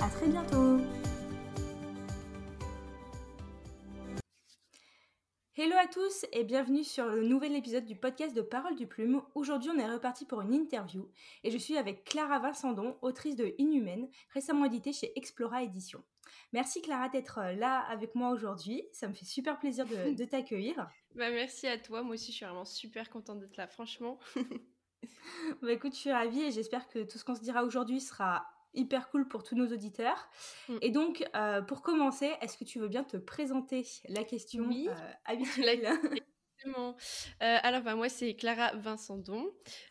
à très bientôt Hello à tous et bienvenue sur le nouvel épisode du podcast de Parole du Plume. Aujourd'hui on est reparti pour une interview et je suis avec Clara Vincendon, autrice de Inhumaine, récemment éditée chez Explora Éditions. Merci Clara d'être là avec moi aujourd'hui, ça me fait super plaisir de, de t'accueillir. Bah merci à toi, moi aussi je suis vraiment super contente d'être là, franchement. bah écoute, je suis ravie et j'espère que tout ce qu'on se dira aujourd'hui sera hyper cool pour tous nos auditeurs. Mm. Et donc, euh, pour commencer, est-ce que tu veux bien te présenter la question oui. euh, habituelle? euh, alors, bah, moi, c'est Clara Vincendon.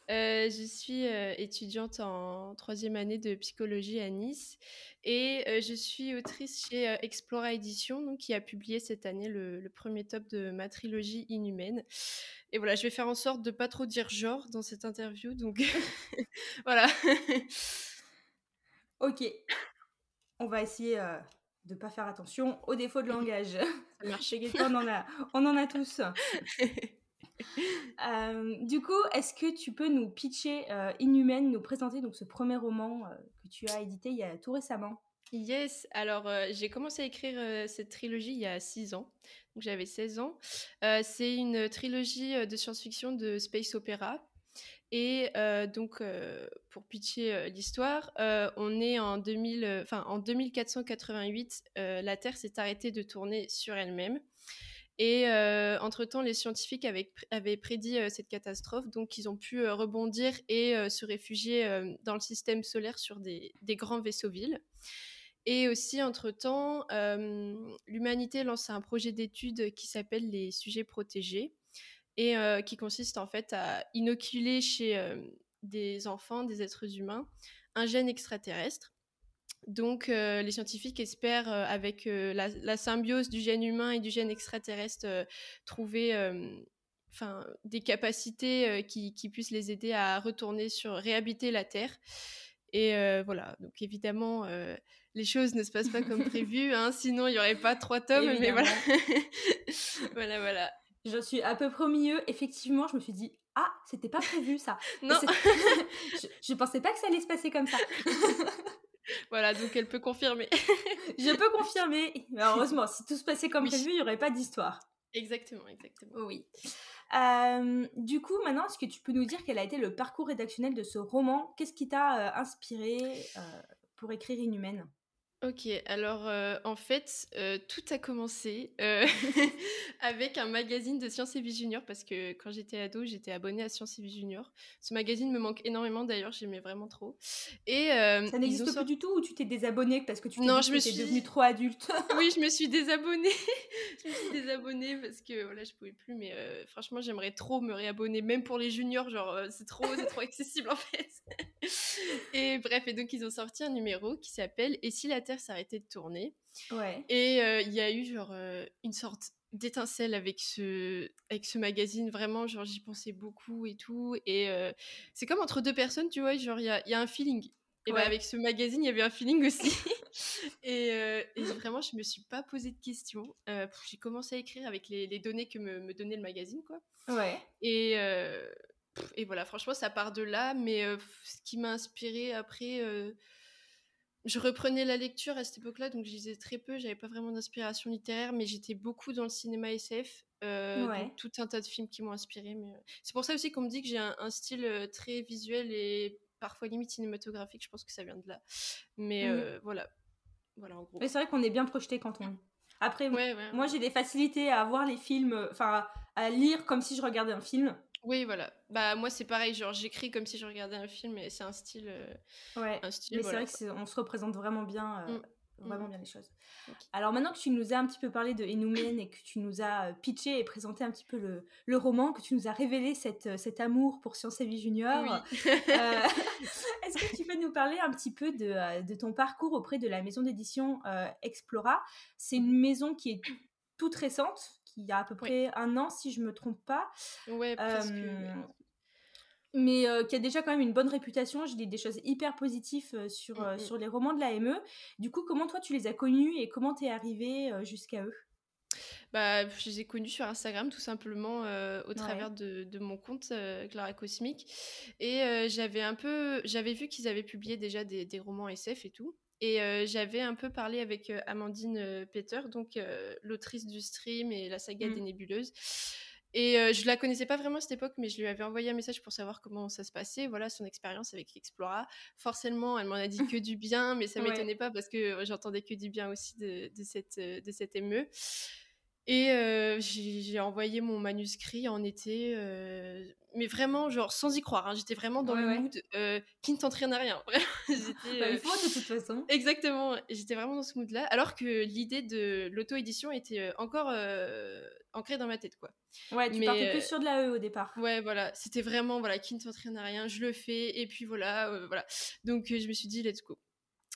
Euh, je suis étudiante en troisième année de psychologie à Nice et je suis autrice chez Explora Édition, donc, qui a publié cette année le, le, premier top de ma trilogie Inhumaine. Et voilà, je vais faire en sorte de pas trop dire genre dans cette interview, donc voilà. Ok, on va essayer de pas faire attention aux défauts de langage. Ça marche. on en a, on en a tous. euh, du coup, est-ce que tu peux nous pitcher euh, Inhumaine, nous présenter donc ce premier roman euh, que tu as édité il y a tout récemment? Yes, alors euh, j'ai commencé à écrire euh, cette trilogie il y a 6 ans, donc j'avais 16 ans. c'est une trilogie de science-fiction de space opéra. Et donc, pour pitcher l'histoire, on est en, 2000, enfin, en 2488, la Terre s'est arrêtée de tourner sur elle-même. Et euh, entre-temps, les scientifiques avaient, prédit euh, cette catastrophe, donc ils ont pu euh, rebondir et se réfugier dans le système solaire sur des, des grands vaisseaux-villes. Et aussi, entre-temps, l'humanité lance un projet d'étude qui s'appelle les sujets protégés et qui consiste en fait à inoculer chez des enfants, des êtres humains, un gène extraterrestre donc, euh, les scientifiques espèrent, euh, avec euh, la, la, symbiose du gène humain et du gène extraterrestre, trouver enfin, des capacités qui, qui, puissent les aider à retourner sur, réhabiter la Terre. Et voilà, donc évidemment, les choses ne se passent pas comme prévu, hein, sinon il n'y aurait pas trois tomes, mais voilà. voilà, voilà. Je suis à peu près au milieu. Effectivement, je me suis dit, ah, c'était pas prévu ça. non. je, je pensais pas que ça allait se passer comme ça. voilà, donc elle peut confirmer. je peux confirmer. Mais heureusement, si tout se passait comme oui. prévu, il n'y aurait pas d'histoire. Exactement, exactement. Oui. Euh, du coup, maintenant, est-ce que tu peux nous dire quel a été le parcours rédactionnel de ce roman? Qu'est-ce qui t'a euh, inspiré euh, pour écrire Inhumaine? Ok, alors euh, en fait, euh, tout a commencé euh, avec un magazine de Science et Vie Junior parce que quand j'étais ado, j'étais abonnée à Science et Vie Junior. Ce magazine me manque énormément d'ailleurs, j'aimais vraiment trop. Et ça n'existe plus du tout ou tu t'es désabonnée parce que tu non, je me suis devenue trop adulte? Oui, je me suis désabonnée. je me suis désabonnée parce que voilà, je pouvais plus. Mais franchement, j'aimerais trop me réabonner, même pour les juniors. Genre, c'est trop, c'est trop accessible en fait. et bref, et donc ils ont sorti un numéro qui s'appelle Et si la Terre s'arrêter de tourner. Ouais. Et il euh, y a eu genre euh, une sorte d'étincelle avec ce avec ce magazine vraiment genre j'y pensais beaucoup et tout et euh, c'est comme entre deux personnes tu vois genre il y a, y a, un feeling et ouais. bah, avec ce magazine il y avait un feeling aussi et, et, vraiment je me suis pas posé de questions j'ai commencé à écrire avec les, les données que me, me, donnait le magazine quoi ouais et et voilà franchement ça part de là mais ce qui m'a inspiré après je reprenais la lecture à cette époque-là, donc je lisais très peu, j'avais pas vraiment d'inspiration littéraire, mais j'étais beaucoup dans le cinéma SF, euh, ouais. donc tout un tas de films qui m'ont inspiré. Mais... Euh, c'est pour ça aussi qu'on me dit que j'ai un, un, style euh, très visuel et parfois limite cinématographique, je pense que ça vient de là. Mais mmh. euh, voilà. voilà, en gros. Mais c'est vrai qu'on est bien projeté quand on... Après, ouais, ouais, moi j'ai des facilités à voir les films, enfin à lire comme si je regardais un film. Oui, voilà. Bah moi c'est pareil, genre j'écris comme si je regardais un film et c'est un style. Euh, ouais. Un style, mais voilà, c'est vrai qu'on se représente vraiment bien euh, mm. vraiment bien les choses. Alors maintenant que tu nous as un petit peu parlé de Enumen et que tu nous as pitché et présenté un petit peu le, le roman, que tu nous as révélé cette, cet amour pour Science et Vie Junior, est-ce que tu peux nous parler un petit peu de, de ton parcours auprès de la maison d'édition Explora? C'est une maison qui est toute récente, qui a à peu près un an si je me trompe pas. Ouais, presque mais qui a déjà quand même une bonne réputation. J'ai des choses hyper positives sur, mmh, mmh. sur les romans de la ME. Du coup, comment toi tu les as connus et comment t'es arrivé jusqu'à eux? Bah, je les ai connus sur Instagram tout simplement au travers de, de, mon compte Clara Cosmique et j'avais un peu j'avais vu qu'ils avaient publié déjà des, des, romans SF et tout et j'avais un peu parlé avec Amandine Peter donc l'autrice du stream et la saga mmh. des nébuleuses et je la connaissais pas vraiment à cette époque, mais je lui avais envoyé un message pour savoir comment ça se passait, voilà son expérience avec Explora. Forcément, elle m'en a dit que du bien, mais ça m'étonnait pas parce que j'entendais que du bien aussi de, de cette, de cette ME. Et euh, j'ai envoyé mon manuscrit en été, euh, mais vraiment, genre, sans y croire. Hein. J'étais vraiment dans le mood qui ne tente rien à rien. Bah, il faut de toute façon. Exactement. J'étais vraiment dans ce mood-là, alors que l'idée de l'auto-édition était encore ancrée dans ma tête, quoi. Ouais, tu partais plus sur de la E au départ. Ouais, voilà. C'était vraiment, voilà, qui ne tente rien à rien, je le fais, et puis voilà, voilà. Donc, je me suis dit, let's go.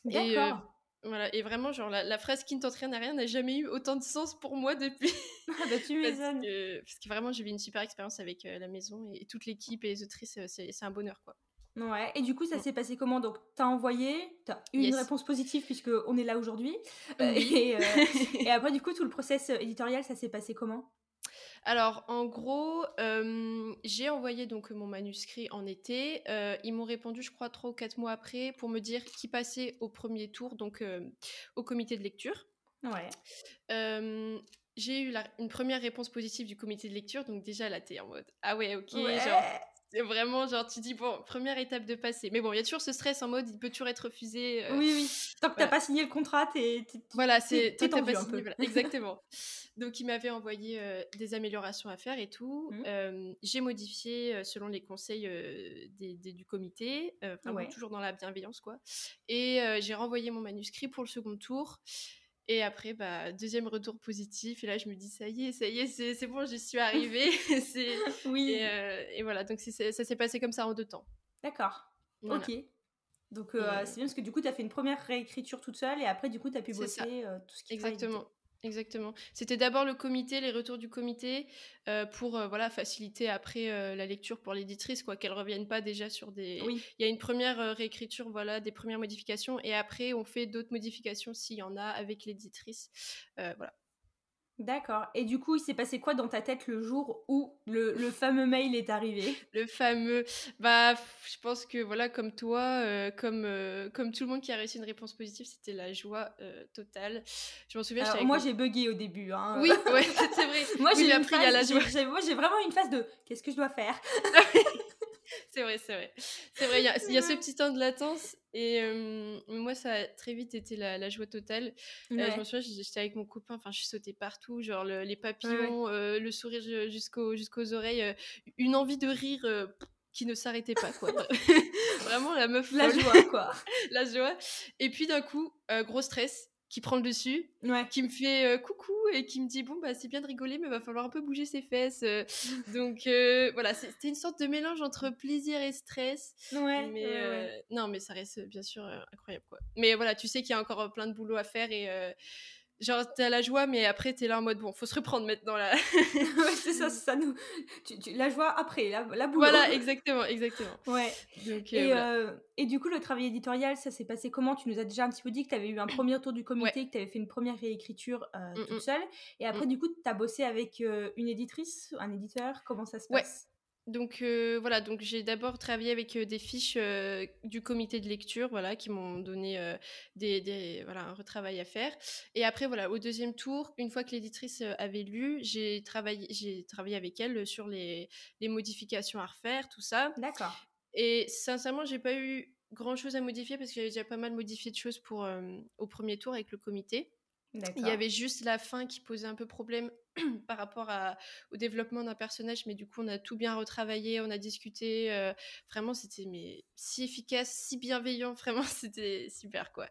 D'accord. Voilà, et vraiment, genre, la, phrase qui ne t'entraîne à rien n'a jamais eu autant de sens pour moi depuis. Ah bah tu m'étonnes. parce, que vraiment, j'ai eu une super expérience avec euh, la maison et, toute l'équipe et les autrices, euh, c'est un bonheur, quoi. Ouais, et du coup, ça s'est passé comment? Donc, t'as envoyé, t'as eu une réponse positive puisque on est là aujourd'hui. Euh, et, et, après, du coup, tout le process éditorial, ça s'est passé comment? Alors, en gros, j'ai envoyé donc mon manuscrit en été. ils m'ont répondu, je crois, trois ou quatre mois après pour me dire qui passait au premier tour, donc au comité de lecture. Ouais. j'ai eu une première réponse positive du comité de lecture, donc déjà là, t'es en mode Ah ouais, ok, genre c'est vraiment genre, tu dis, bon, première étape de passer. Mais bon, il y a toujours ce stress en mode, il peut toujours être refusé. oui, oui. Tant que t'as pas signé le contrat, t'es. Voilà, c'est. T'es pas signé, voilà. Exactement. Donc, il m'avait envoyé des améliorations à faire et tout. Mmh. j'ai modifié selon les conseils des, du comité, enfin, toujours dans la bienveillance, quoi. Et j'ai renvoyé mon manuscrit pour le second tour. Et après, bah, deuxième retour positif. Et là, je me dis, ça y est, ça y est, c'est bon, j'y suis arrivée. oui. Euh, et, voilà, donc ça s'est passé comme ça en deux temps. D'accord. Ok. Donc, euh, c'est bien parce que du coup, tu as fait une première réécriture toute seule et après, du coup, tu as pu bosser euh, tout ce qui Exactement. Exactement. C'était d'abord le comité, les retours du comité, euh, pour euh, voilà faciliter après euh, la lecture pour l'éditrice, quoi, qu'elle revienne pas déjà sur des. Oui. Il y a une première réécriture, voilà, des premières modifications, et après on fait d'autres modifications s'il y en a avec l'éditrice, voilà. D'accord. Et du coup, il s'est passé quoi dans ta tête le jour où le, fameux mail est arrivé? Le fameux. Bah, je pense que voilà, comme toi, euh, comme, euh, comme tout le monde qui a réussi une réponse positive, c'était la joie euh, totale. Je m'en souviens. Alors, moi, j'ai bugué au début. Hein. Oui, ouais, c'est vrai. moi, j'ai appris à la joie. Moi, j'ai vraiment une phase de qu'est-ce que je dois faire? c'est vrai, c'est vrai. C'est vrai, il y, a ce petit temps de latence. Et moi, ça a très vite été la, joie totale. Euh, je me souviens, j'étais avec mon copain, enfin, je sautais partout, genre les papillons, euh, le sourire jusqu'aux jusqu'aux oreilles, euh, une envie de rire qui ne s'arrêtait pas, quoi. Vraiment, la meuf. La joie, quoi. la joie. Et puis d'un coup, gros stress qui prend le dessus, ouais. qui me fait euh, coucou et qui me dit bon bah c'est bien de rigoler mais va falloir un peu bouger ses fesses. Euh. donc euh, voilà, c'était une sorte de mélange entre plaisir et stress. Ouais, mais non mais ça reste bien sûr incroyable quoi. Mais voilà, tu sais qu'il y a encore plein de boulot à faire et genre t'as la joie mais après t'es là en mode bon faut se reprendre maintenant là. Ouais c'est ça ça nous la joie après la, la boulot. Voilà exactement exactement. Ouais. Donc, et, euh, et du coup le travail éditorial ça s'est passé comment? Tu nous as déjà un petit peu dit que t'avais eu un premier tour du comité que t'avais fait une première réécriture euh, mmh, toute mmh. seule. Et après du coup t'as bossé avec euh, une éditrice un éditeur comment ça se passe? Donc voilà, donc j'ai d'abord travaillé avec des fiches du comité de lecture, voilà, qui m'ont donné des, voilà, un retravail à faire. Et après voilà, au deuxième tour, une fois que l'éditrice avait lu, j'ai travaillé, j'ai travaillé avec elle sur les, les modifications à refaire, tout ça. D'accord. Et sincèrement, j'ai pas eu grand chose à modifier parce que j'avais déjà pas mal modifié de choses pour au premier tour avec le comité. Il y avait juste la fin qui posait un peu problème par rapport au développement d'un personnage, mais du coup, on a tout bien retravaillé, on a discuté. Euh, vraiment, c'était mais si efficace, si bienveillant. Vraiment, c'était super, quoi.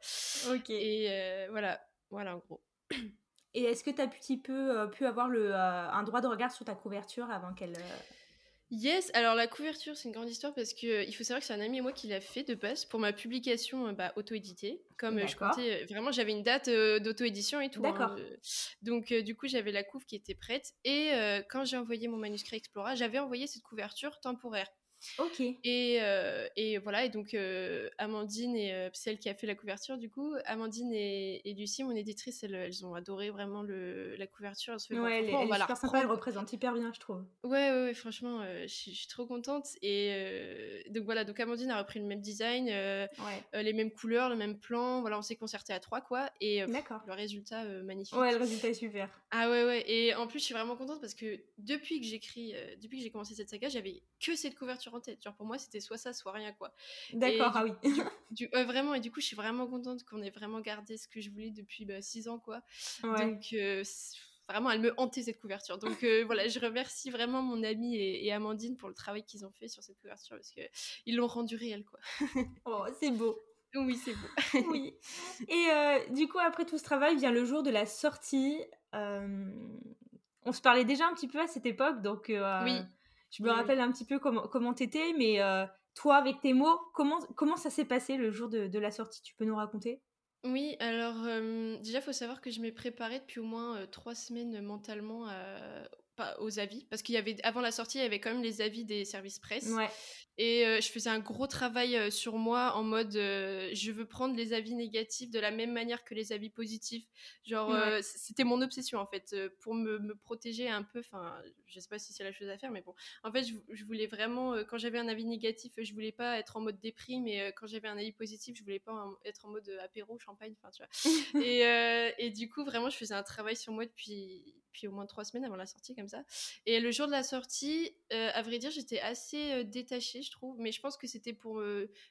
Ok. Et euh, voilà, voilà en gros. Et est-ce que tu as petit peu pu avoir le, un droit de regard sur ta couverture avant qu'elle Yes, alors la couverture, c'est une grande histoire parce que il faut savoir que c'est un ami et moi qui l'a fait de base pour ma publication euh, bah, auto-éditée. Comme euh, je comptais, euh, vraiment, j'avais une date d'auto-édition et tout. Hein, D'accord. donc, du coup, j'avais la couve qui était prête. Et quand j'ai envoyé mon manuscrit Explora, j'avais envoyé cette couverture temporaire. Ok. Et, euh, et voilà, et donc euh, Amandine, et euh, celle qui a fait la couverture, du coup, Amandine et, Lucie, mon éditrice, elles, elles, ont adoré vraiment le, la couverture. Elles se fait ouais, elle, est super sympa, elle représente hyper bien, je trouve. Ouais, ouais, franchement, je suis trop contente. Et donc voilà, donc Amandine a repris le même design, les mêmes couleurs, le même plan. Voilà, on s'est concerté à trois, quoi. Et le résultat, magnifique. Ouais, le résultat est super. Ah ouais, ouais. Et en plus, je suis vraiment contente parce que depuis que j'écris, depuis que j'ai commencé cette saga, j'avais que cette couverture en tête. Genre pour moi, c'était soit ça, soit rien, quoi. D'accord, ah oui. Du, vraiment, et du coup, je suis vraiment contente qu'on ait vraiment gardé ce que je voulais depuis 6 bah, ans, quoi. Donc, euh, vraiment, elle me hantait cette couverture. Donc euh, voilà, je remercie vraiment mon amie et, Amandine pour le travail qu'ils ont fait sur cette couverture parce qu'ils l'ont rendu réel, quoi. oh, c'est beau. Oui, c'est beau. oui. Et euh, du coup, après tout ce travail, vient le jour de la sortie. On se parlait déjà un petit peu à cette époque, donc oui. Je me rappelle un petit peu comment comment t'étais, mais euh, toi avec tes mots, comment comment ça s'est passé le jour de, de, la sortie? Tu peux nous raconter? Oui, alors euh, déjà il faut savoir que je m'ai préparée depuis au moins euh, trois semaines mentalement pas aux avis parce qu'il y avait avant la sortie il y avait quand même les avis des services presse. Ouais. et euh, je faisais un gros travail euh, sur moi en mode euh, je veux prendre les avis négatifs de la même manière que les avis positifs. Genre c'était mon obsession en fait pour me, me, protéger un peu. Enfin je sais pas si c'est la chose à faire mais bon. En fait je, je voulais vraiment quand j'avais un avis négatif je voulais pas être en mode déprime. Et quand j'avais un avis positif je voulais pas être en mode apéro champagne enfin tu vois. Et, et du coup vraiment je faisais un travail sur moi depuis au moins trois semaines avant la sortie, comme ça. Et le jour de la sortie, euh, à vrai dire, j'étais assez euh, détachée, je trouve. Mais je pense que c'était pour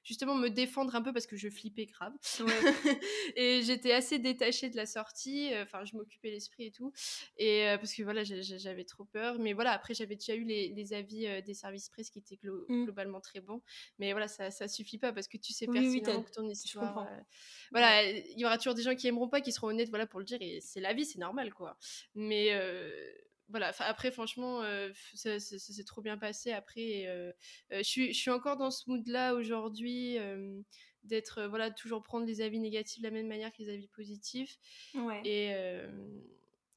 justement me défendre un peu parce que je flippais grave. et j'étais assez détachée de la sortie. Euh, enfin, je m'occupais l'esprit et tout. Et parce que voilà, j'avais trop peur. Mais voilà, après, j'avais déjà eu les, avis des services presse qui étaient mmh. globalement très bons. Mais voilà, ça, ça suffit pas parce que tu sais pertinemment que ton histoire. voilà, il y aura toujours des gens qui aimeront pas, qui seront honnêtes, voilà, pour le dire. Et c'est la vie, c'est normal, quoi. Mais euh, voilà, après, franchement, euh, ça, s'est trop bien passé. Après, euh, je, suis, je suis encore dans ce mood-là aujourd'hui, d'être, voilà, toujours prendre les avis négatifs de la même manière que les avis positifs. Ouais. Et,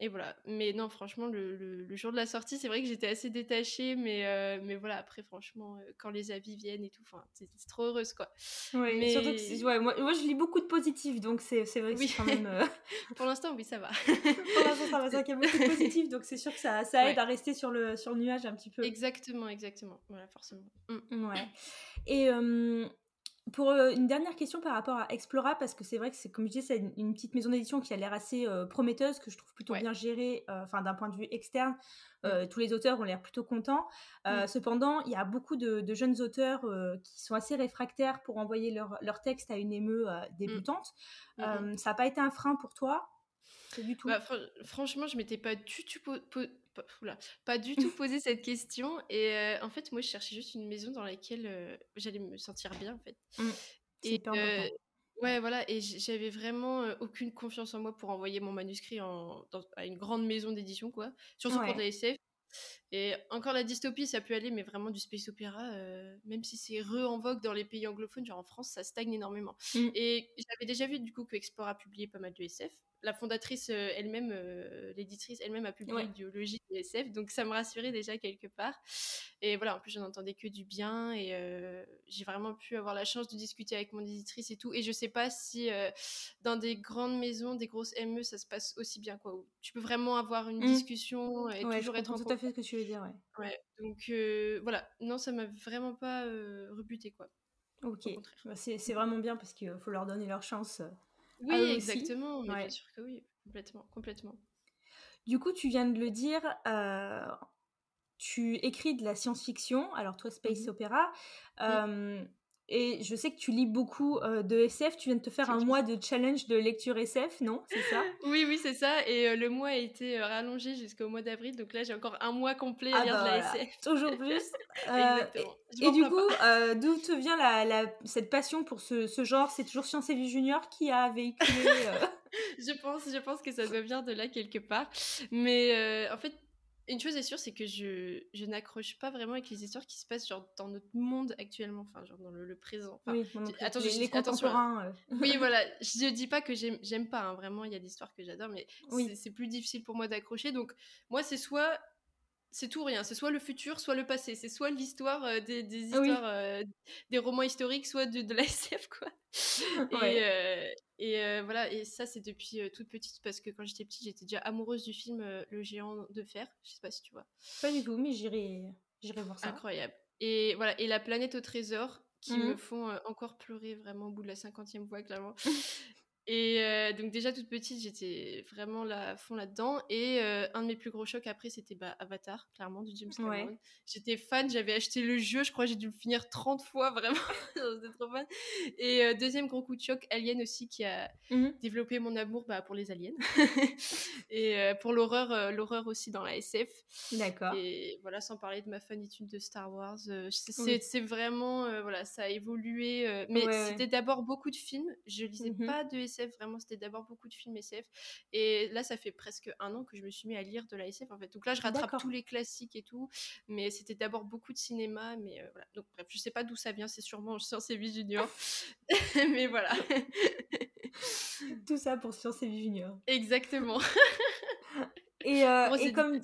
et voilà. Mais non, franchement, le, le, jour de la sortie, c'est vrai que j'étais assez détachée, mais, euh, mais voilà, après, franchement, euh, quand les avis viennent et tout, c'est trop heureuse, quoi. Ouais, mais... surtout que ouais, moi, moi, je lis beaucoup de positifs, donc c'est vrai que oui. quand même. Euh, Pour l'instant, oui, ça va. Pour l'instant, ça va. C'est qu'il y a beaucoup de positifs, donc c'est sûr que ça, ça aide à rester sur le, sur le nuage un petit peu. Exactement, exactement. Voilà, forcément. Mm. Ouais. Et pour euh, une dernière question par rapport à Explora, parce que c'est vrai que c'est comme je disais, c'est une, petite maison d'édition qui a l'air assez euh, prometteuse, que je trouve plutôt bien gérée, euh, enfin d'un point de vue externe. Mm. Tous les auteurs ont l'air plutôt contents. Mm. Cependant, il y a beaucoup de, jeunes auteurs qui sont assez réfractaires pour envoyer leur, leur texte à une émeu débutante. Mm. ça n'a pas été un frein pour toi? Du tout? Bah, franchement, je m'étais pas du tout pas du tout posé cette question. Et euh, en fait, moi, je cherchais juste une maison dans laquelle euh, j'allais me sentir bien, en fait. Mmh. Et euh, ouais, voilà. Et j'avais vraiment aucune confiance en moi pour envoyer mon manuscrit en, à une grande maison d'édition, quoi. Surtout pour de la SF. Et encore la dystopie, ça peut aller, mais vraiment du space opéra, même si c'est re en vogue dans les pays anglophones, genre en France, ça stagne énormément. Mmh. Et j'avais déjà vu du coup que Explore a publié pas mal de SF, la fondatrice euh, elle-même, euh, l'éditrice elle-même a publié ouais. Idéologie de SF, donc ça me rassurait déjà quelque part. Et voilà, en plus j'en entendais que du bien et euh, j'ai vraiment pu avoir la chance de discuter avec mon éditrice et tout. Et je sais pas si dans des grandes maisons, des grosses ME, ça se passe aussi bien quoi. Où tu peux vraiment avoir une mmh. discussion et toujours être en tout à fait ce que tu veux dire. Ouais. ouais donc voilà, non ça m'a vraiment pas rebuté quoi. Ok, bah, c'est vraiment bien parce qu'il faut leur donner leur chance. Oui, exactement. bien sûr que oui, complètement, complètement. Du coup, tu viens de le dire, euh, tu écris de la science-fiction, alors toi, Space mmh Opera. Et je sais que tu lis beaucoup euh, de SF. Tu viens de te faire un mois de challenge de lecture SF, non? C'est ça? Oui, oui, c'est ça. Et euh, le mois a été euh, rallongé jusqu'au mois d'avril. Donc là, j'ai encore un mois complet à ah lire de la bah SF. Toujours plus. Exactement. Et, du coup, d'où te vient la, cette passion pour ce, ce genre? C'est toujours Science et Vie Junior qui a véhiculé je pense, je pense que ça doit venir de là quelque part. Mais en fait, une chose est sûre, c'est que je, je n'accroche pas vraiment avec les histoires qui se passent genre, dans notre monde actuellement, enfin, genre dans le, présent. oui, attends, les, les contemporains. Euh. oui, voilà. Je dis pas que j'aime pas, hein, vraiment, il y a des histoires que j'adore, mais c'est plus difficile pour moi d'accrocher. Donc, moi, c'est soit c'est tout rien. C'est soit le futur, soit le passé. C'est soit l'histoire euh, des, des, histoires, euh, des romans historiques, soit de, de la SF, quoi. Et, euh, et voilà, et ça, c'est depuis toute petite, parce que quand j'étais petite, j'étais déjà amoureuse du film Le géant de fer. Je sais pas si tu vois. Pas du tout, mais j'irai voir ça. Incroyable. Et voilà, et La planète au trésor, qui me mmh font encore pleurer vraiment au bout de la cinquantième fois, clairement. Et euh, donc déjà toute petite, j'étais vraiment là, à fond là-dedans. Et euh, un de mes plus gros chocs après, c'était bah, Avatar, clairement, du James Cameron. J'étais fan, j'avais acheté le jeu, je crois que j'ai dû le finir 30 fois, vraiment. J'étais trop fan. Et euh, deuxième gros coup de choc, Alien aussi, qui a mmh développé mon amour bah, pour les aliens. et pour l'horreur, l'horreur aussi dans la SF. D'accord. Et voilà, sans parler de ma fanitude de Star Wars. c'est vraiment, voilà, ça a évolué. mais c'était d'abord beaucoup de films. Je lisais mmh pas de SF Vraiment, c'était d'abord beaucoup de films SF. Et là, ça fait presque un an que je me suis mis à lire de la SF, en fait. Donc là, je rattrape tous les classiques et tout. Mais c'était d'abord beaucoup de cinéma. Mais euh, voilà. Donc bref, je sais pas d'où ça vient. C'est sûrement Science et Vie Junior. mais voilà. tout ça pour Science et Vie Junior. Exactement. et, euh, et comme...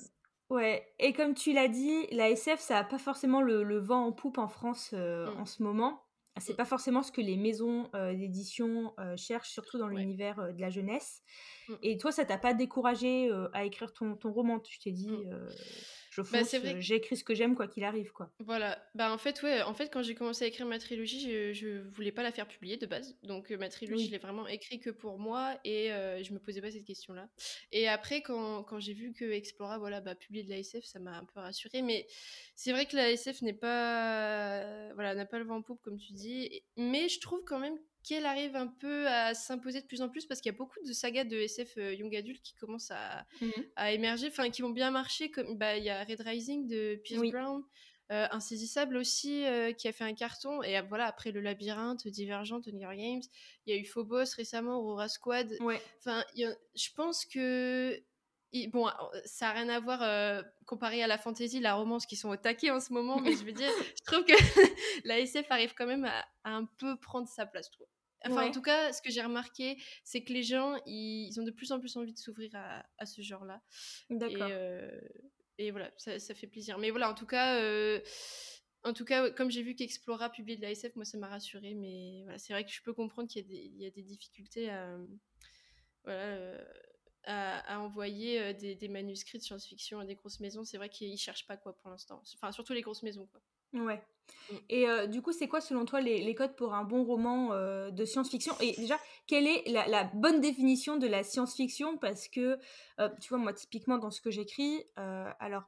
Ouais, et comme tu l'as dit, la SF, ça n'a pas forcément le, vent en poupe en France euh, mmh. en ce moment. C'est pas forcément ce que les maisons d'édition cherchent, surtout dans l'univers de la jeunesse. Mmh. Et toi, ça t'a pas découragé à écrire ton, ton roman Tu t'es dit, mmh je bah, fonce, j'ai écrit ce que j'aime quoi qu'il arrive quoi. Voilà, bah en fait ouais, en fait quand j'ai commencé à écrire ma trilogie, je, je voulais pas la faire publier de base, donc ma trilogie je l'ai vraiment écrit que pour moi et je me posais pas cette question là. Et après quand, quand j'ai vu que Explora voilà bah publier de la SF, ça m'a un peu rassurée, mais c'est vrai que la SF n'est pas voilà n'a pas le vent en poupe comme tu dis, mais je trouve quand même qu'elle arrive un peu à s'imposer de plus en plus parce qu'il y a beaucoup de sagas de SF euh, young adult qui commencent à, à émerger, enfin qui vont bien marcher. Comme bah il y a Red Rising de Pierce Brown, euh, Insaisissable aussi euh, qui a fait un carton et voilà après le labyrinthe, Divergent, Hunger Games, il y a eu Phobos récemment, Aurora Squad. Enfin je pense que bon, ça n'a rien à voir comparé à la fantasy, la romance qui sont au taquet en ce moment, mais je veux dire, je trouve que la SF arrive quand même à, un peu prendre sa place, je trouve. Enfin, en tout cas, ce que j'ai remarqué, c'est que les gens, ils, ont de plus en plus envie de s'ouvrir à, ce genre-là. D'accord. Et, voilà, ça, fait plaisir. Mais voilà, en tout cas, en tout cas comme j'ai vu qu'Explora publiait de la SF, moi, ça m'a rassuré. Mais voilà, c'est vrai que je peux comprendre qu'il y, a des difficultés à. Voilà, à, envoyer des, manuscrits de science-fiction à des grosses maisons. C'est vrai qu'ils cherchent pas quoi pour l'instant. Enfin, surtout les grosses maisons quoi. Ouais. Mm. Et du coup, c'est quoi selon toi les, codes pour un bon roman de science-fiction? Et déjà, quelle est la, bonne définition de la science-fiction? Parce que, tu vois, moi, typiquement dans ce que j'écris, alors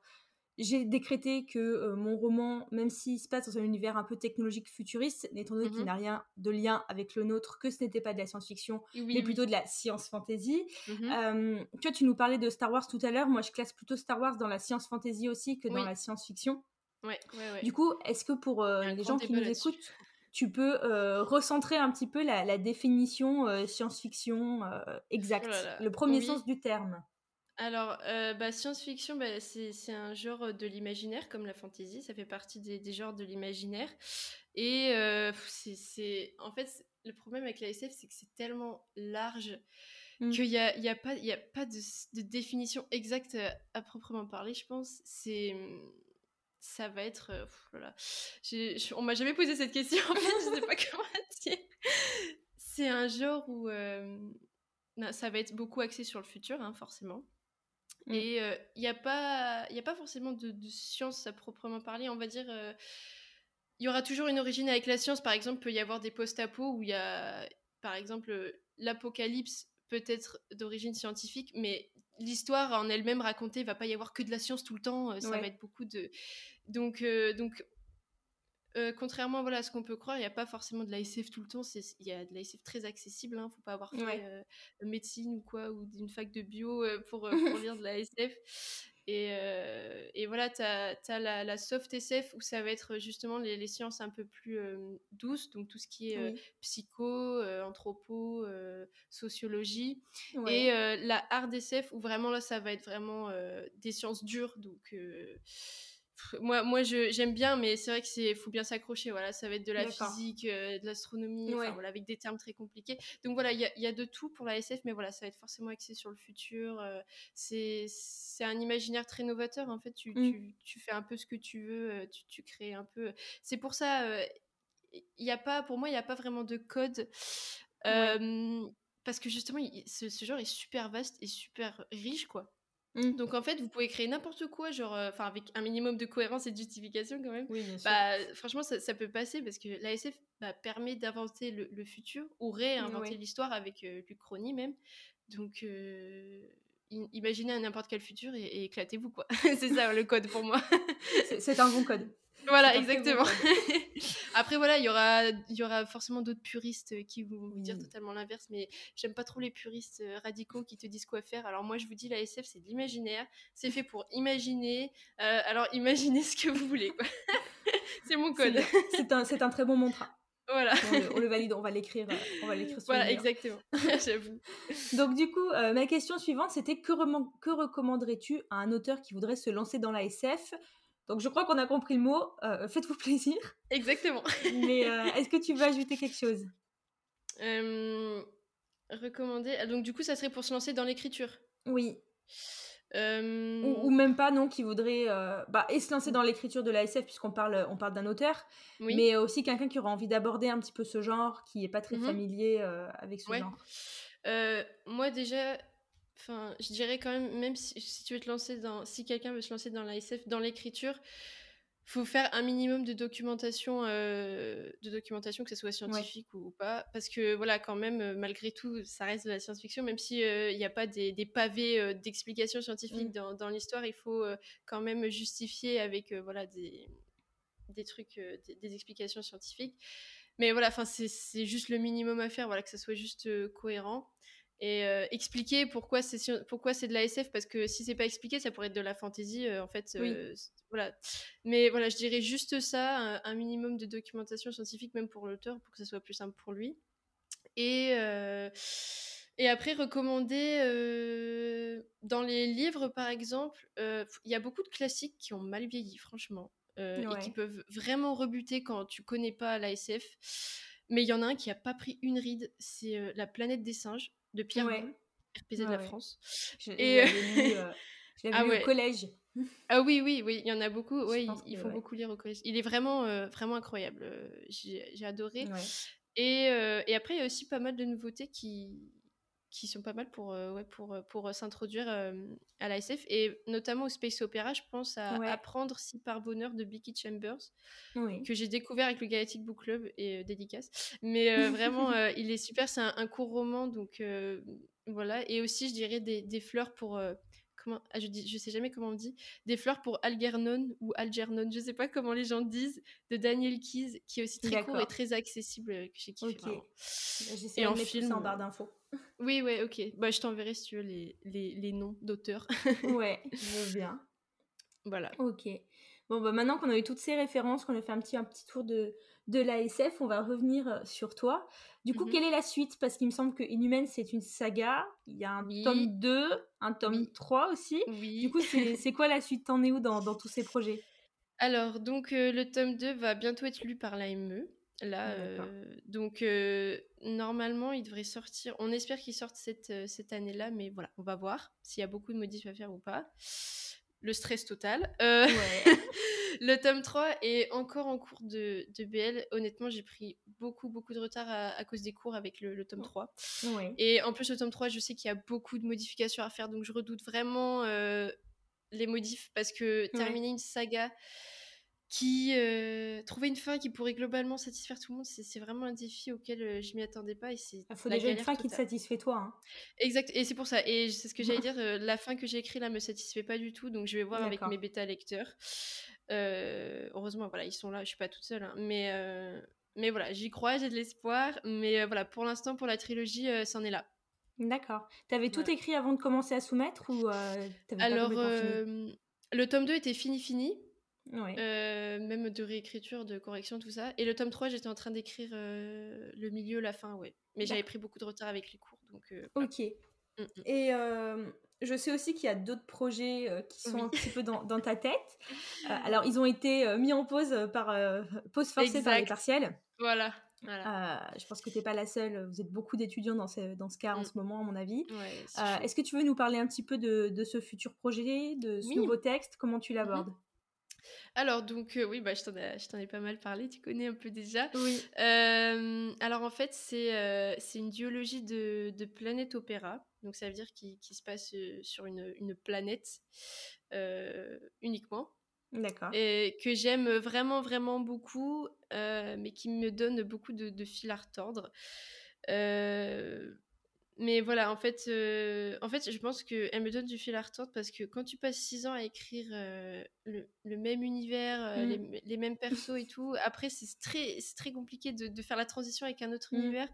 j'ai décrété que euh, mon roman, même s'il se passe dans un univers un peu technologique futuriste, n'étant donné qu'il mmh n'a rien de lien avec le nôtre, que ce n'était pas de la science-fiction, mais plutôt de la science-fantasy. Mmh tu vois, tu nous parlais de Star Wars tout à l'heure. Moi, je classe plutôt Star Wars dans la science-fantasy aussi que dans la science-fiction. Ouais, du coup, est-ce que pour euh, les gens qui nous écoutent, tu peux euh, recentrer un petit peu la, définition science-fiction exacte, oh le premier sens du terme? Alors, euh, bah, science-fiction, bah, c'est un genre de l'imaginaire, comme la fantasy, ça fait partie des, genres de l'imaginaire. Et euh, c'est, en fait, le problème avec la SF, c'est que c'est tellement large mmh. qu'il n'y a, y a, pas, y a pas de, définition exacte à, proprement parler, je pense. C'est ça va être. Euh, voilà. on m'a jamais posé cette question, en fait, je sais pas comment dire. C'est un genre où ça va être beaucoup axé sur le futur, hein, forcément. Mmh. Et il n'y a, pas, a pas forcément de, science à proprement parler. On va dire, il y aura toujours une origine avec la science. Par exemple, il peut y avoir des post-apos où il y a, par exemple, l'apocalypse peut être d'origine scientifique, mais l'histoire en elle-même racontée, il va pas y avoir que de la science tout le temps. Ça va être beaucoup de. Donc, donc contrairement voilà, à ce qu'on peut croire, il n'y a pas forcément de la SF tout le temps. Il y a de la SF très accessible. Il hein, ne faut pas avoir fait médecine ou quoi, ou d'une fac de bio pour, pour lire de la SF. Et, euh, et, voilà, tu as, la, soft SF où ça va être justement les, sciences un peu plus euh, douces, donc tout ce qui est euh, psycho, anthropo, sociologie. Et la hard SF où vraiment là, ça va être vraiment des sciences dures, donc moi, moi j'aime bien, mais c'est vrai que c'est faut bien s'accrocher. Voilà, ça va être de la physique, euh, de l'astronomie, voilà, avec des termes très compliqués. Donc voilà, il y, y, a de tout pour la SF, mais voilà, ça va être forcément axé sur le futur. Euh, c'est un imaginaire très novateur. En fait, tu, mmh. tu, tu, fais un peu ce que tu veux, euh, tu, tu crées un peu. C'est pour ça, il y a pas, pour moi, il n'y a pas vraiment de code. Parce que justement, ce, ce genre est super vaste et super riche, quoi. Mmh. Donc en fait, vous pouvez créer n'importe quoi, genre, euh, enfin avec un minimum de cohérence et de justification quand même. Oui, bien sûr. Bah, franchement, ça, peut passer parce que l'ASF bah, permet d'inventer le, futur ou réinventer l'histoire avec euh, l'Uchronie même. Donc euh, imaginez n'importe quel futur et éclatez-vous quoi. c'est ça le code pour moi. c'est un bon code. Voilà, exactement. Après, voilà, il y aura, y aura forcément d'autres puristes qui vont vous dire totalement l'inverse, mais j'aime pas trop les puristes euh, radicaux qui te disent quoi faire. Alors, moi, je vous dis, la SF, c'est de l'imaginaire. C'est fait pour imaginer. Euh, alors, imaginez ce que vous voulez. c'est mon code. C'est un, un, très bon mantra. Voilà. On le, valide, on va l'écrire. Euh, on va l'écrire Voilà, exactement. J'avoue. Donc, du coup, ma question suivante, c'était que, que recommanderais-tu à un auteur qui voudrait se lancer dans la SF donc je crois qu'on a compris le mot. Euh, faites-vous plaisir. Exactement. Mais euh, est-ce que tu veux ajouter quelque chose? Euh, Recommander. Ah, donc du coup, ça serait pour se lancer dans l'écriture. Oui. Ou, même pas, non, qui voudrait bah, et se lancer dans l'écriture de l'ASF, puisqu'on parle, on parle d'un auteur, mais aussi quelqu'un qui aura envie d'aborder un petit peu ce genre, qui n'est pas très mhm. familier avec ce genre. moi, déjà, enfin, je dirais quand même, même si, tu veux te lancer dans, si quelqu'un veut se lancer dans l'ASF, dans l'écriture, faut faire un minimum de documentation, euh, de documentation que ce soit scientifique ou, pas, parce que voilà, quand même, euh, malgré tout, ça reste de la science-fiction, même s'il euh, n'y a pas des, pavés d'explications scientifiques mm. dans, l'histoire, il faut quand même justifier avec voilà des, des trucs, des, des, explications scientifiques. Mais voilà, enfin, c'est juste le minimum à faire, voilà, que ça soit juste cohérent et euh, expliquer pourquoi c'est pourquoi c'est de la SF parce que si c'est pas expliqué ça pourrait être de la fantasy euh, en fait euh, voilà. Mais voilà je dirais juste ça un, minimum de documentation scientifique même pour l'auteur pour que ça soit plus simple pour lui. Et et après recommander dans les livres par exemple il y a beaucoup de classiques qui ont mal vieilli franchement et qui peuvent vraiment rebuter quand tu connais pas la SF mais il y en a un qui a pas pris une ride c'est la planète des singes de Pierre RPZ de la France. Je, et euh, ah au collège. Ah oui, oui, oui, il y en a beaucoup. Ouais, il, faut beaucoup lire au collège. Il est vraiment, euh, vraiment incroyable. Euh, j'ai adoré. Et, et, après, il y a aussi pas mal de nouveautés qui, qui sont pas mal pour, ouais, pour, pour s'introduire à la SF. Et notamment au Space Opera, je pense à Apprendre si par bonheur de Becky Chambers, que j'ai découvert avec le Galactic Book Club et dédicace. Mais vraiment, il est super. C'est un, court roman, donc voilà. Et aussi, je dirais des, des fleurs pour ah, je dis je sais jamais comment on dit des fleurs pour Algernon ou Algernon je sais pas comment les gens disent de Daniel Keyes qui est aussi très court et très accessible euh, que j'ai kiffé okay. et en film en barre d'infos. Oui ouais ok. Bah je t'enverrai si tu veux les, les, les noms d'auteurs. Ouais je veux bien. Voilà. Ok. Bon bah maintenant qu'on a eu toutes ces références qu'on a fait un petit un petit tour de de l'ASF, on va revenir euh, sur toi. Du coup, mmh quelle est la suite? Parce qu'il me semble que Inhuman, c'est une saga. Il y a un tome 2, un tome 3 aussi. Du coup, c'est quoi la suite? T'en es où dans, tous ces projets? Alors, donc, euh, le tome 2 va bientôt être lu par l'AME. Là, ah, euh, donc normalement, il devrait sortir. On espère qu'il sorte cette, cette année-là, mais voilà, on va voir s'il y a beaucoup de modifs à faire ou pas le stress total. Euh, le tome 3 est encore en cours de, BL. Honnêtement, j'ai pris beaucoup, beaucoup de retard à, cause des cours avec le, tome 3. Et en plus, le tome 3, je sais qu'il y a beaucoup de modifications à faire, donc je redoute vraiment euh, les modifs parce que terminer une saga qui euh, trouver une fin qui pourrait globalement satisfaire tout le monde, c'est vraiment un défi auquel euh, je m'y attendais pas. Il faut déjà une fin qui te satisfait toi. Hein. Exact, et c'est pour ça. Et c'est ce que j'allais dire, la fin que j'ai écrite là me satisfait pas du tout, donc je vais voir avec mes bêta lecteurs. Heureusement, voilà, ils sont là, je suis pas toute seule, hein, mais, mais voilà, j'y crois, j'ai de l'espoir, mais voilà, pour l'instant, pour la trilogie, c'en est là. D'accord. T'avais tout écrit avant de commencer à soumettre ou Alors, le tome 2 était fini, fini. même de réécriture, de correction, tout ça. Et le tome 3, j'étais en train d'écrire le milieu, la fin, ouais. Mais j'avais pris beaucoup de retard avec les cours. Donc, ok. Mmh, mmh. Et je sais aussi qu'il y a d'autres projets qui sont un petit peu dans, ta tête. alors, ils ont été mis en pause par pause forcée par les partiels. Voilà. je pense que tu n'es pas la seule. Vous êtes beaucoup d'étudiants dans ce, dans ce cas en mmh. ce moment, à mon avis. Est-ce que tu veux nous parler un petit peu de, de ce futur projet, de ce nouveau texte? Comment tu l'abordes? Alors, donc, oui, bah, je t'en ai, pas mal parlé, tu connais un peu déjà. Oui. alors, en fait, c'est c'est une duologie de, de planète opéra. Donc, ça veut dire qu'il se passe sur une, une planète uniquement. D'accord. Et que j'aime vraiment, vraiment beaucoup, mais qui me donne beaucoup de, de fil à retordre. Mais voilà, en fait, euh, en fait je pense qu'elle me donne du fil à retordre parce que quand tu passes six ans à écrire euh, le, le, même univers, euh, mmh. les, les, mêmes persos et tout, après, c'est très, très compliqué de, de, faire la transition avec un autre mmh. univers.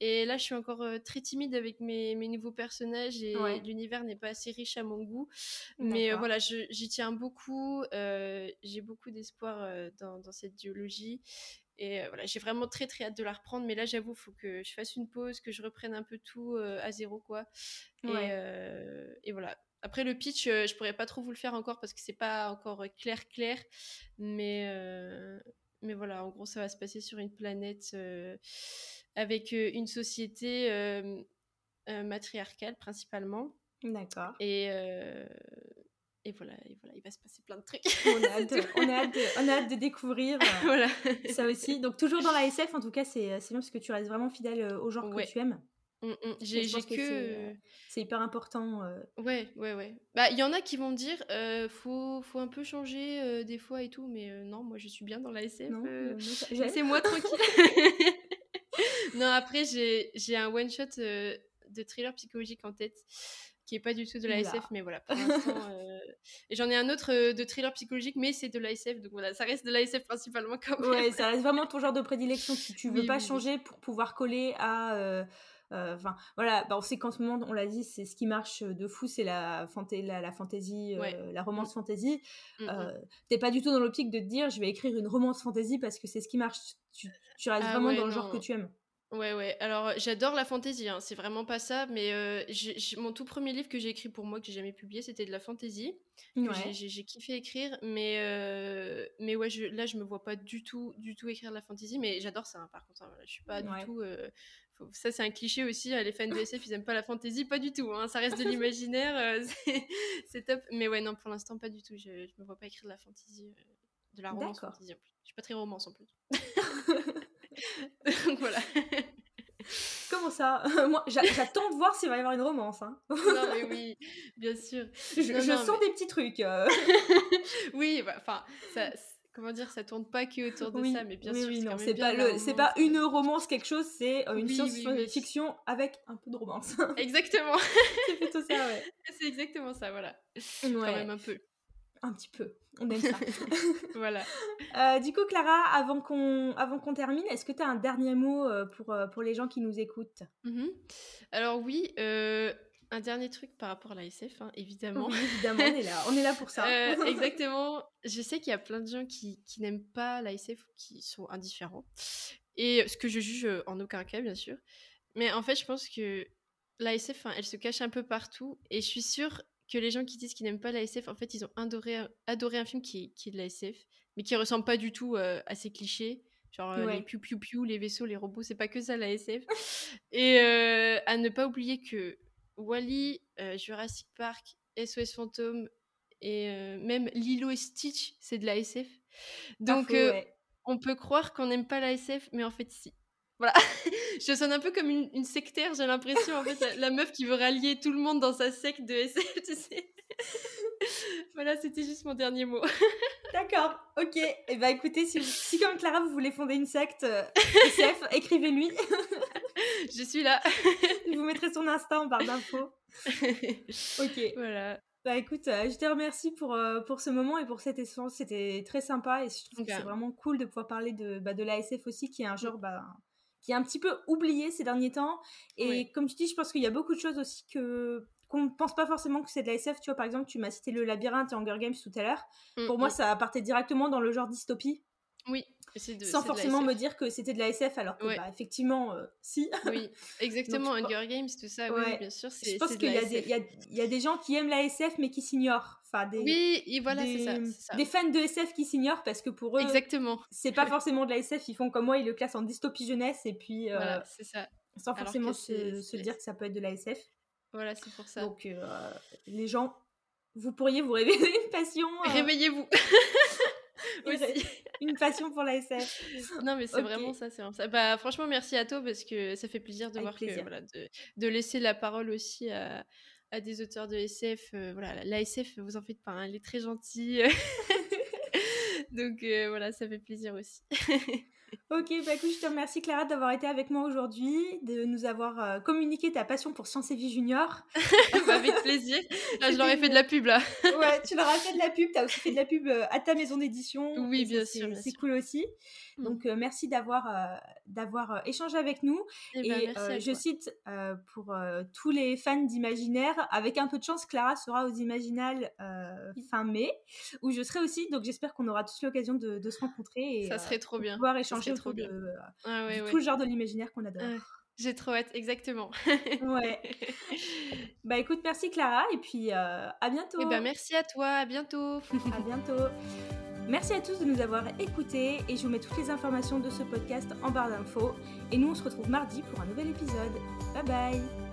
Et là, je suis encore très timide avec mes, mes nouveaux personnages et l'univers n'est pas assez riche à mon goût. Mais voilà, j'y tiens beaucoup. J'ai beaucoup d'espoir dans, dans, cette duologie. Et euh, voilà, j'ai vraiment très très hâte de la reprendre, mais là j'avoue, il faut que je fasse une pause, que je reprenne un peu tout euh, à zéro quoi. Et, euh, et, voilà. Après le pitch, je pourrais pas trop vous le faire encore parce que c'est pas encore clair clair, mais mais voilà, en gros ça va se passer sur une planète avec une société matriarcale principalement. D'accord. Et et voilà, et voilà, il va se passer plein de trucs. On a hâte, de, on a hâte, de, on a hâte de découvrir euh, voilà. ça aussi. Donc toujours dans la SF, en tout cas, c'est bien parce que tu restes vraiment fidèle euh, au genre que tu aimes. Mmh, mmh. J'ai que, euh, c'est hyper important. Ouais, ouais, ouais. Bah, il y en a qui vont me dire, faut, faut un peu changer des fois et tout, mais non, moi je suis bien dans la SF. c'est moi tranquille. non, après j'ai un one shot de thriller psychologique en tête qui est pas du tout de la SF, mais voilà, pour l'instant. Euh, et j'en ai un autre euh, de thriller psychologique, mais c'est de la SF, donc voilà, ça reste de la SF principalement quand même. Ouais, ça reste vraiment ton genre de prédilection. Tu, tu veux pas changer pour pouvoir coller à. Euh, enfin, voilà, bah, on sait qu'en ce moment, on l'a dit, c'est ce qui marche de fou, c'est la, la, la fantasy, la romance mm. fantasy. Mm, mm. T'es pas du tout dans l'optique de te dire, je vais écrire une romance fantasy parce que c'est ce qui marche. Tu, tu restes ah vraiment dans le genre que tu aimes. Ouais, ouais. Alors, j'adore la fantaisie, hein. c'est vraiment pas ça, mais euh, mon tout premier livre que j'ai écrit pour moi, que j'ai jamais publié, c'était de la fantaisie. J'ai kiffé écrire, mais, euh, mais ouais, je, là, je me vois pas du tout, du tout écrire de la fantaisie, mais j'adore ça, hein, par contre. Hein, je suis pas du tout. Euh, ça, c'est un cliché aussi, les fans de SF, ils aiment pas la fantaisie, pas du tout. ça reste de l'imaginaire, c'est top. Mais ouais, non, pour l'instant, pas du tout. Je, je me vois pas écrire de la fantaisie, de la romance en plus. Je suis pas très romance en plus. Donc voilà. Comment ça? Moi, j'attends de voir s'il va y avoir une romance. Hein. non, mais oui, bien sûr. Je, sens des petits trucs. Euh. oui, bah, enfin, ça, comment dire, ça tourne pas que autour de ça, mais bien sûr. Oui, non, c'est pas, le, c'est pas une romance, quelque chose, c'est euh, une science-fiction avec un peu de romance. Exactement. c'est plutôt ça, ouais. C'est exactement ça, voilà. Quand même un peu un petit peu. On aime ça. voilà. Euh, du coup, Clara, avant qu'on avant qu'on termine, est-ce que tu as un dernier mot euh, pour, euh, pour les gens qui nous écoutent? Mm-hmm. Alors oui, un dernier truc par rapport à la SF, hein, évidemment. évidemment, on est là. On est là pour ça. exactement. Je sais qu'il y a plein de gens qui, qui n'aiment pas la SF ou qui sont indifférents. Et ce que je juge en aucun cas, bien sûr. Mais en fait, je pense que la SF, elle se cache un peu partout. Et je suis sûre que les gens qui disent qu'ils n'aiment pas la SF, en fait, ils ont adoré, adoré un film qui, qui est de la SF, mais qui ressemble pas du tout euh, à ces clichés. Genre euh, les piou piou piou, les vaisseaux, les robots, c'est pas que ça la SF. Et euh, à ne pas oublier que Wally, Jurassic Park, SOS Fantôme et même Lilo et Stitch, c'est de la SF. Donc on peut croire qu'on n'aime pas la SF, mais en fait si. Voilà, je sonne un peu comme une, sectaire, j'ai l'impression, en fait, la, meuf qui veut rallier tout le monde dans sa secte de SF, tu sais. voilà, c'était juste mon dernier mot. D'accord, ok. Et eh bah ben, écoutez, si, comme Clara, vous voulez fonder une secte euh, SF, écrivez-lui. je suis là. Je vous mettrai son Insta en barre d'infos. ok. Voilà. Bah écoute, euh, je te remercie pour, euh, pour ce moment et pour cette essence. C'était très sympa et je trouve que c'est vraiment cool de pouvoir parler de, bah, de l'ASF aussi, qui est un genre bah, qui est un petit peu oublié ces derniers temps. Et comme tu dis, je pense qu'il y a beaucoup de choses aussi que qu'on ne pense pas forcément que c'est de l'ASF. Tu vois, par exemple, tu m'as cité le labyrinthe et Hunger Games tout à l'heure. Mm, pour moi, mm. ça partait directement dans le genre dystopie. Oui. sans forcément me dire que c'était de la SF alors que bah, effectivement euh, si. Oui exactement Hunger Games tout ça oui bien sûr je pense qu'il y, y, a des gens qui aiment la SF mais qui s'ignorent. Enfin des oui et voilà c'est ça, des fans de SF qui s'ignorent parce que pour eux exactement. c'est pas forcément de la SF ils font comme moi ils le classent en dystopie jeunesse et puis euh, voilà, c'est ça. sans forcément se, se, dire que ça peut être de la SF voilà c'est pour ça. Donc euh, les gens vous pourriez vous réveiller une passion réveillez-vous une passion pour la SF. Non, mais c'est vraiment ça, c'est ça. Bah, franchement, merci à toi parce que ça fait plaisir de voir que voilà, de, de, laisser la parole aussi à, à des auteurs de SF. Euh, voilà, la SF, vous en faites pas, hein, elle est très gentille. Donc euh, voilà, ça fait plaisir aussi. Ok, bah écoute, je te remercie Clara d'avoir été avec moi aujourd'hui, de nous avoir euh, communiqué ta passion pour Science et Vie Junior. Bah, avec plaisir. Là, je leur ai fait de la pub là. ouais, tu leur as fait de la pub, tu as aussi fait de la pub euh, à ta maison d'édition. Oui, bien sûr. C'est cool aussi. Mm. Donc euh, merci d'avoir d'avoir échangé avec nous. Eh et, ben, je cite pour tous les fans d'imaginaire, avec un peu de chance, Clara sera aux Imaginales fin mai, où je serai aussi. Donc j'espère qu'on aura tous l'occasion de, de, se rencontrer et ça serait trop bien. pouvoir échanger trop de, ah tout le genre de l'imaginaire qu'on adore. J'ai trop hâte, exactement. ouais. Bah écoute, merci Clara et puis euh, à bientôt. Et eh ben merci à toi, à bientôt. à bientôt. Merci à tous de nous avoir écoutés et je vous mets toutes les informations de ce podcast en barre d'infos. Et nous on se retrouve mardi pour un nouvel épisode. Bye bye